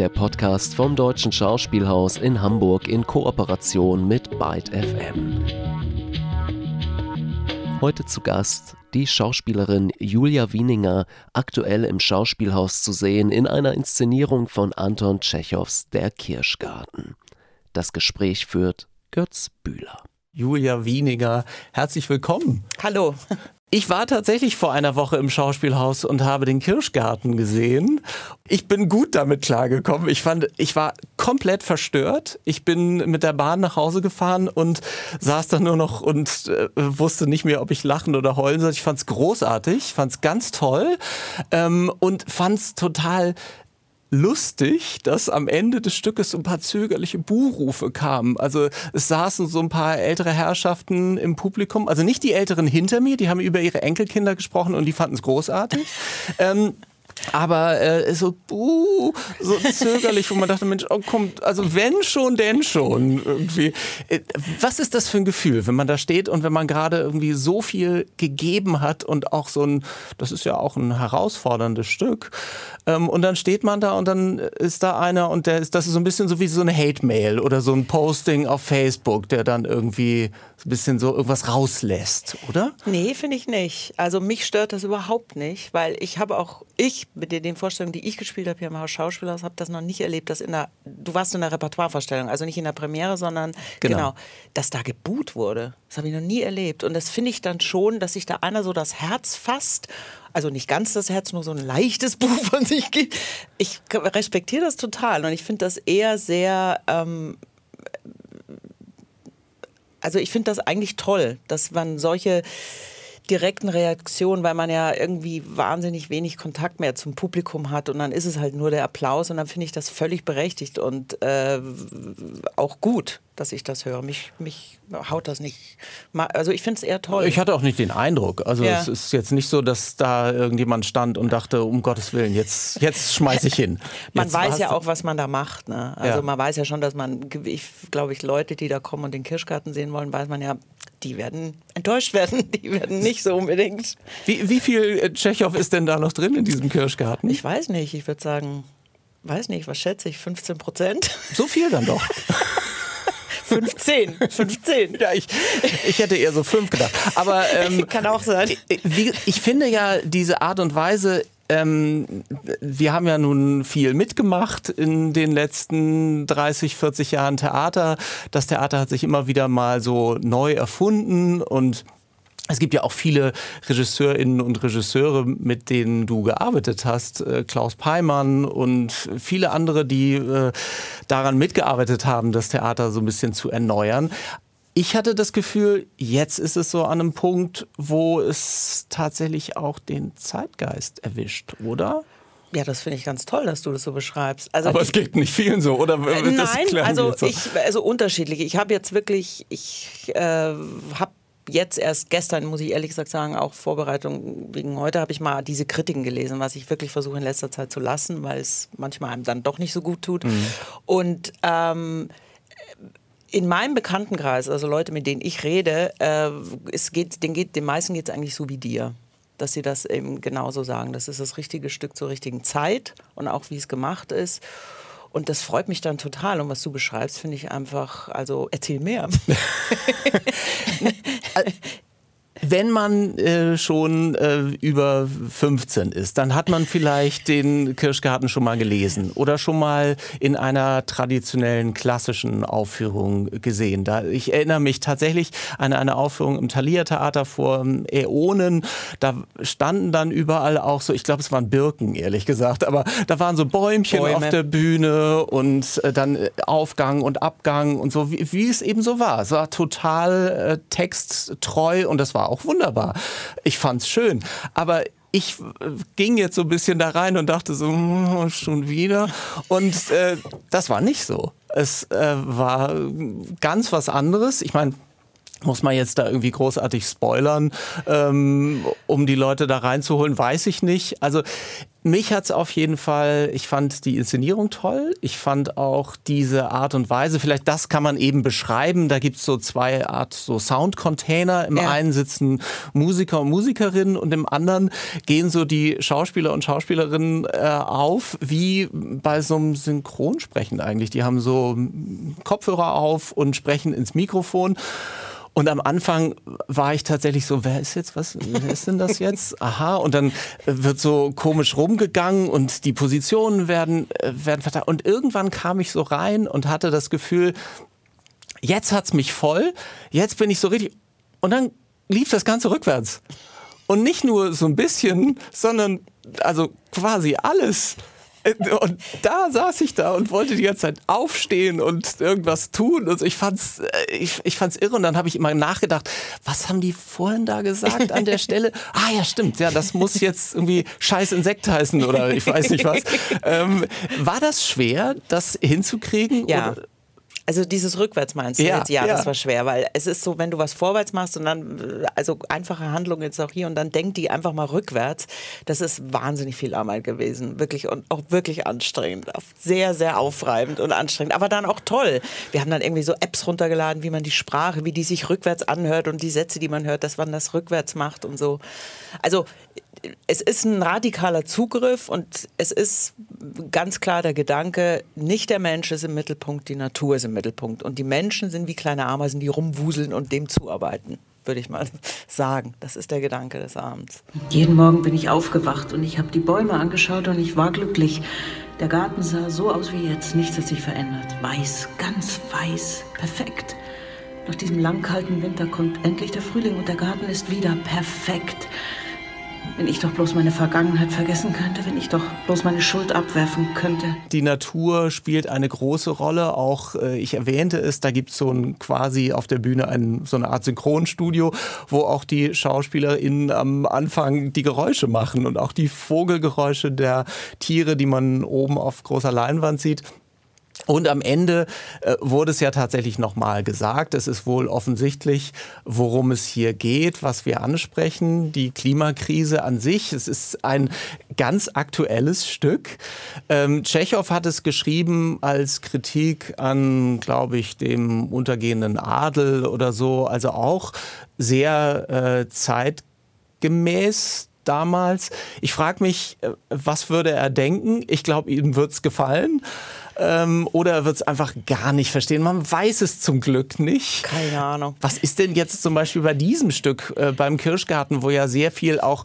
der Podcast vom Deutschen Schauspielhaus in Hamburg in Kooperation mit Byte FM. Heute zu Gast die Schauspielerin Julia Wieninger, aktuell im Schauspielhaus zu sehen in einer Inszenierung von Anton Tschechows Der Kirschgarten. Das Gespräch führt Götz Bühler. Julia Wieninger, herzlich willkommen. Hallo. Ich war tatsächlich vor einer Woche im Schauspielhaus und habe den Kirschgarten gesehen. Ich bin gut damit klargekommen. Ich fand, ich war komplett verstört. Ich bin mit der Bahn nach Hause gefahren und saß dann nur noch und äh, wusste nicht mehr, ob ich lachen oder heulen soll. Ich fand es großartig, fand es ganz toll ähm, und fand es total lustig, dass am Ende des Stückes so ein paar zögerliche Buhrufe kamen. Also es saßen so ein paar ältere Herrschaften im Publikum, also nicht die Älteren hinter mir, die haben über ihre Enkelkinder gesprochen und die fanden es großartig. ähm, aber äh, so, uh, so zögerlich, wo man dachte, Mensch, oh, kommt, also wenn schon, denn schon irgendwie. Äh, was ist das für ein Gefühl, wenn man da steht und wenn man gerade irgendwie so viel gegeben hat und auch so ein, das ist ja auch ein herausforderndes Stück. Ähm, und dann steht man da und dann ist da einer und der ist, das ist so ein bisschen so wie so eine Hate-Mail oder so ein Posting auf Facebook, der dann irgendwie so ein bisschen so irgendwas rauslässt, oder? Nee, finde ich nicht. Also mich stört das überhaupt nicht, weil ich habe auch, ich mit den Vorstellungen, die ich gespielt habe hier im Haus Schauspielhaus, habe das noch nicht erlebt, dass in der, du warst in der Repertoirevorstellung, also nicht in der Premiere, sondern genau, genau dass da geboot wurde. Das habe ich noch nie erlebt. Und das finde ich dann schon, dass sich da einer so das Herz fasst also nicht ganz das Herz, nur so ein leichtes Buch von sich gibt. Ich respektiere das total und ich finde das eher sehr ähm, also ich finde das eigentlich toll, dass man solche direkten Reaktionen, weil man ja irgendwie wahnsinnig wenig Kontakt mehr zum Publikum hat und dann ist es halt nur der Applaus und dann finde ich das völlig berechtigt und äh, auch gut, dass ich das höre. Mich, mich haut das nicht. Also ich finde es eher toll. Ich hatte auch nicht den Eindruck. Also ja. es ist jetzt nicht so, dass da irgendjemand stand und dachte, um Gottes Willen, jetzt, jetzt schmeiße ich hin. man weiß ja auch, was man da macht. Ne? Also ja. man weiß ja schon, dass man, ich glaube ich, Leute, die da kommen und den Kirschgarten sehen wollen, weiß man ja, die werden enttäuscht werden. Die werden nicht so unbedingt. Wie, wie viel äh, Tschechow ist denn da noch drin in diesem Kirschgarten? Ich weiß nicht. Ich würde sagen, weiß nicht, was schätze ich, 15 Prozent? So viel dann doch. 15. 15. ja, ich, ich hätte eher so fünf gedacht. Aber ähm, kann auch sein. Wie, ich finde ja diese Art und Weise, ähm, wir haben ja nun viel mitgemacht in den letzten 30, 40 Jahren Theater. Das Theater hat sich immer wieder mal so neu erfunden und es gibt ja auch viele Regisseurinnen und Regisseure, mit denen du gearbeitet hast. Äh, Klaus Peimann und viele andere, die äh, daran mitgearbeitet haben, das Theater so ein bisschen zu erneuern. Ich hatte das Gefühl, jetzt ist es so an einem Punkt, wo es tatsächlich auch den Zeitgeist erwischt, oder? Ja, das finde ich ganz toll, dass du das so beschreibst. Also Aber ich, es geht nicht vielen so, oder? Äh, nein, also, so. ich, also unterschiedlich. Ich habe jetzt wirklich, ich äh, habe jetzt erst gestern, muss ich ehrlich gesagt sagen, auch Vorbereitung wegen heute, habe ich mal diese Kritiken gelesen, was ich wirklich versuche in letzter Zeit zu lassen, weil es manchmal einem dann doch nicht so gut tut. Mhm. Und ähm, in meinem Bekanntenkreis, also Leute, mit denen ich rede, äh, es geht, den, geht, den meisten geht es eigentlich so wie dir. Dass sie das eben genauso sagen. Das ist das richtige Stück zur richtigen Zeit und auch wie es gemacht ist. Und das freut mich dann total. Und was du beschreibst, finde ich einfach, also erzähl mehr. Wenn man äh, schon äh, über 15 ist, dann hat man vielleicht den Kirschgarten schon mal gelesen oder schon mal in einer traditionellen klassischen Aufführung gesehen. Da, ich erinnere mich tatsächlich an eine Aufführung im Thalia Theater vor ähm, Äonen. Da standen dann überall auch so, ich glaube, es waren Birken, ehrlich gesagt, aber da waren so Bäumchen Bäume. auf der Bühne und äh, dann äh, Aufgang und Abgang und so, wie, wie, es eben so war. Es war total äh, texttreu und das war auch wunderbar. Ich fand's schön. Aber ich äh, ging jetzt so ein bisschen da rein und dachte so, hm, schon wieder. Und äh, das war nicht so. Es äh, war ganz was anderes. Ich meine, Muss man jetzt da irgendwie großartig spoilern, ähm, um die Leute da reinzuholen, weiß ich nicht. Also mich hat's auf jeden Fall, ich fand die Inszenierung toll. Ich fand auch diese Art und Weise, vielleicht das kann man eben beschreiben. Da gibt's so zwei Art so Soundcontainer. Im ja. einen sitzen Musiker und Musikerinnen und im anderen gehen so die Schauspieler und Schauspielerinnen äh, auf, wie bei so einem Synchronsprechen eigentlich. Die haben so Kopfhörer auf und sprechen ins Mikrofon. Und am Anfang war ich tatsächlich so, wer ist jetzt was, wer ist denn das jetzt? Aha, und dann wird so komisch rumgegangen und die Positionen werden, äh, werden verteilt. Und irgendwann kam ich so rein und hatte das Gefühl, jetzt hat's mich voll, jetzt bin ich so richtig. Und dann lief das Ganze rückwärts. Und nicht nur so ein bisschen, sondern also quasi alles. Und da saß ich da und wollte die ganze Zeit aufstehen und irgendwas tun. Also ich fand's, äh, ich, ich fand's irre und dann habe ich immer nachgedacht, was haben die vorhin da gesagt an der Stelle? Ah ja, stimmt, ja, das muss jetzt irgendwie scheiß Insekt heißen oder ich weiß nicht was. Ähm, war das schwer, das hinzukriegen? Ja. Oder? Also dieses Rückwärts meinst du ja, jetzt? Ja, ja, das war schwer, weil es ist so, wenn du was vorwärts machst und dann, also einfache Handlung jetzt auch hier und dann denkt die einfach mal rückwärts, das ist wahnsinnig viel Arbeit gewesen. Wirklich und auch wirklich anstrengend. Sehr, sehr aufreibend und anstrengend. Aber dann auch toll. Wir haben dann irgendwie so Apps runtergeladen, wie man die Sprache, wie die sich rückwärts anhört und die Sätze, die man hört, dass man das rückwärts macht und so. Also es ist ein radikaler Zugriff und es ist ganz klar der Gedanke, nicht der Mensch ist im Mittelpunkt, die Natur ist im Mittelpunkt. Und die Menschen sind wie kleine Ameisen, die rumwuseln und dem zuarbeiten, würde ich mal sagen. Das ist der Gedanke des Abends. Jeden Morgen bin ich aufgewacht und ich habe die Bäume angeschaut und ich war glücklich. Der Garten sah so aus wie jetzt, nichts hat sich verändert. Weiß, ganz weiß, perfekt. Nach diesem lang kalten Winter kommt endlich der Frühling und der Garten ist wieder perfekt. Wenn ich doch bloß meine Vergangenheit vergessen könnte, wenn ich doch bloß meine Schuld abwerfen könnte. Die Natur spielt eine große Rolle. Auch äh, ich erwähnte es, da gibt es so ein quasi auf der Bühne ein, so eine Art Synchronstudio, wo auch die SchauspielerInnen am Anfang die Geräusche machen und auch die Vogelgeräusche der Tiere, die man oben auf großer Leinwand sieht. Und am Ende äh, wurde es ja tatsächlich nochmal gesagt, es ist wohl offensichtlich, worum es hier geht, was wir ansprechen, die Klimakrise an sich. Es ist ein ganz aktuelles Stück. Ähm, Tschechow hat es geschrieben als Kritik an, glaube ich, dem untergehenden Adel oder so, also auch sehr äh, zeitgemäß damals. Ich frage mich, äh, was würde er denken? Ich glaube, ihm wird es gefallen ähm, oder wird es einfach gar nicht verstehen? Man weiß es zum Glück nicht. Keine Ahnung. Was ist denn jetzt zum Beispiel bei diesem Stück äh, beim Kirschgarten, wo ja sehr viel auch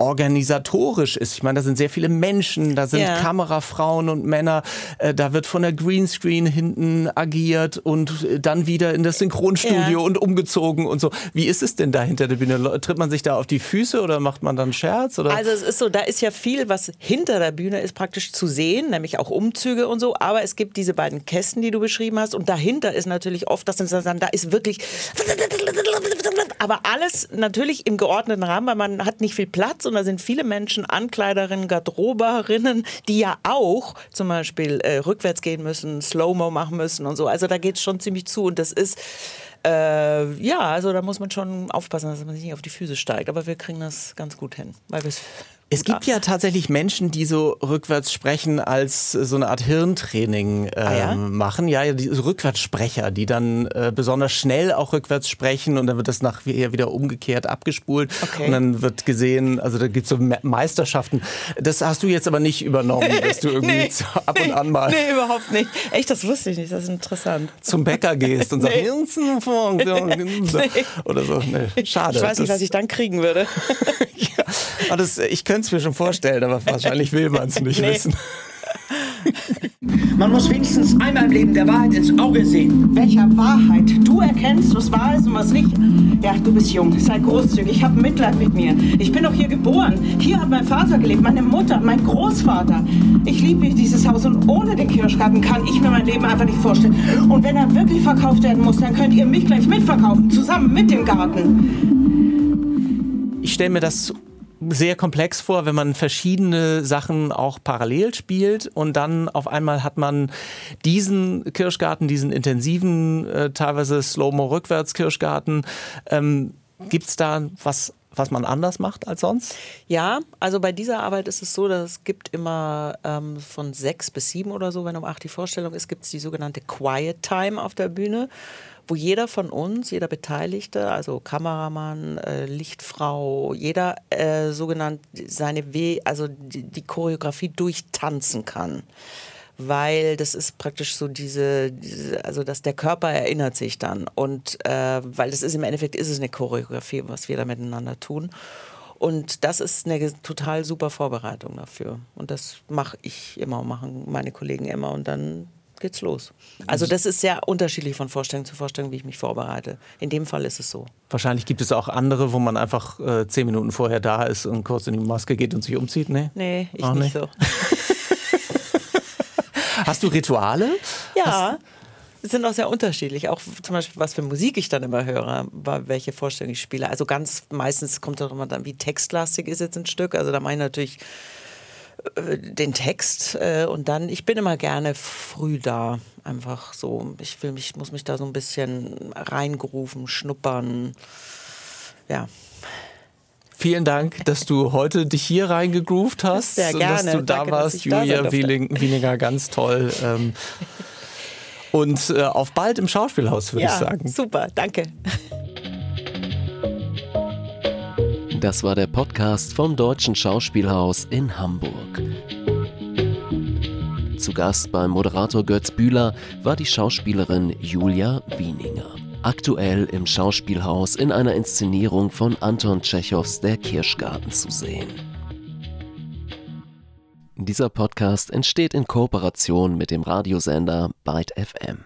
organisatorisch ist. Ich meine, da sind sehr viele Menschen, da sind yeah. Kamerafrauen und Männer, äh, da wird von der Greenscreen hinten agiert und äh, dann wieder in das Synchronstudio yeah. und umgezogen und so. Wie ist es denn da hinter der Bühne? Tritt man sich da auf die Füße oder macht man dann Scherz? Oder? Also es ist so, da ist ja viel, was hinter der Bühne ist praktisch zu sehen, nämlich auch Umzüge und so, aber es gibt diese beiden Kästen, die du beschrieben hast und dahinter ist natürlich oft, dass dann da ist wirklich aber alles natürlich im geordneten Rahmen, weil man hat nicht viel Platz und da sind viele Menschen, Ankleiderinnen, Garderoberinnen, die ja auch zum Beispiel äh, rückwärts gehen müssen, Slow-Mo machen müssen und so. Also da geht es schon ziemlich zu und das ist äh, ja, also da muss man schon aufpassen, dass man sich nicht auf die Füße steigt. Aber wir kriegen das ganz gut hin, weil wir es es gibt ja tatsächlich Menschen, die so rückwärts sprechen als so eine Art Hirntraining ähm, ah, ja? machen. Ja, die so Rückwärtssprecher, die dann äh, besonders schnell auch rückwärts sprechen und dann wird das nachher wieder umgekehrt abgespult okay. und dann wird gesehen, also da gibt es so Meisterschaften. Das hast du jetzt aber nicht übernommen, dass du irgendwie nee, ab und an mal. Nee, überhaupt nicht. Echt, das wusste ich nicht. Das ist interessant. Zum Bäcker gehst und nee. sagst, oder so. Nee, schade. Ich weiß nicht, was ich dann kriegen würde. ja, das, ich könnte es mir schon vorstellen, aber wahrscheinlich will man es nicht nee. wissen. Man muss wenigstens einmal im Leben der Wahrheit ins Auge sehen. Welcher Wahrheit? Du erkennst, was wahr ist und was nicht. Ja, du bist jung, sei großzügig, hab Mitleid mit mir. Ich bin doch hier geboren. Hier hat mein Vater gelebt, meine Mutter, mein Großvater. Ich liebe dieses Haus und ohne den Kirschgarten kann ich mir mein Leben einfach nicht vorstellen. Und wenn er wirklich verkauft werden muss, dann könnt ihr mich gleich mitverkaufen, zusammen mit dem Garten. Ich stelle mir das sehr komplex vor, wenn man verschiedene Sachen auch parallel spielt und dann auf einmal hat man diesen Kirschgarten, diesen intensiven, äh, teilweise Slow-Mo-Rückwärts-Kirschgarten. Ähm, Gibt es da was was man anders macht als sonst? Ja, also bei dieser Arbeit ist es so, dass es gibt immer ähm, von sechs bis sieben oder so, wenn um acht die Vorstellung ist, gibt es die sogenannte Quiet Time auf der Bühne wo jeder von uns, jeder Beteiligte, also Kameramann, äh, Lichtfrau, jeder äh, sogenannt seine We also die, die Choreografie durchtanzen kann weil das ist praktisch so diese, diese, also dass der Körper erinnert sich dann und äh, weil das ist im Endeffekt ist es eine Choreografie, was wir da miteinander tun und das ist eine total super Vorbereitung dafür und das mache ich immer, machen meine Kollegen immer und dann geht's los. Also das ist sehr unterschiedlich von Vorstellung zu Vorstellung, wie ich mich vorbereite. In dem Fall ist es so. Wahrscheinlich gibt es auch andere, wo man einfach äh, zehn Minuten vorher da ist und kurz in die Maske geht und sich umzieht. Nee, nee ich auch nicht, nicht so. Hast du Rituale? Ja. Hast sind auch sehr unterschiedlich. Auch zum Beispiel, was für Musik ich dann immer höre, welche Vorstellung ich spiele. Also ganz meistens kommt immer dann, wie textlastig ist jetzt ein Stück. Also da meine ich natürlich äh, den Text äh, und dann, ich bin immer gerne früh da, einfach so, ich will mich, muss mich da so ein bisschen reingerufen, schnuppern, ja. Vielen Dank, dass du heute dich hier reingegroovt hast, Sehr gerne. dass du da Danke, warst, Julia Wieninger, ganz toll. Ähm, und äh, auf bald im Schauspielhaus, würde ja, ich sagen. Super, danke. Das war der Podcast vom Deutschen Schauspielhaus in Hamburg. Zu Gast beim Moderator Götz Bühler war die Schauspielerin Julia Wieninger. Aktuell im Schauspielhaus in einer Inszenierung von Anton Tschechows Der Kirschgarten zu sehen. Dieser Podcast entsteht in Kooperation mit dem Radiosender Byte FM.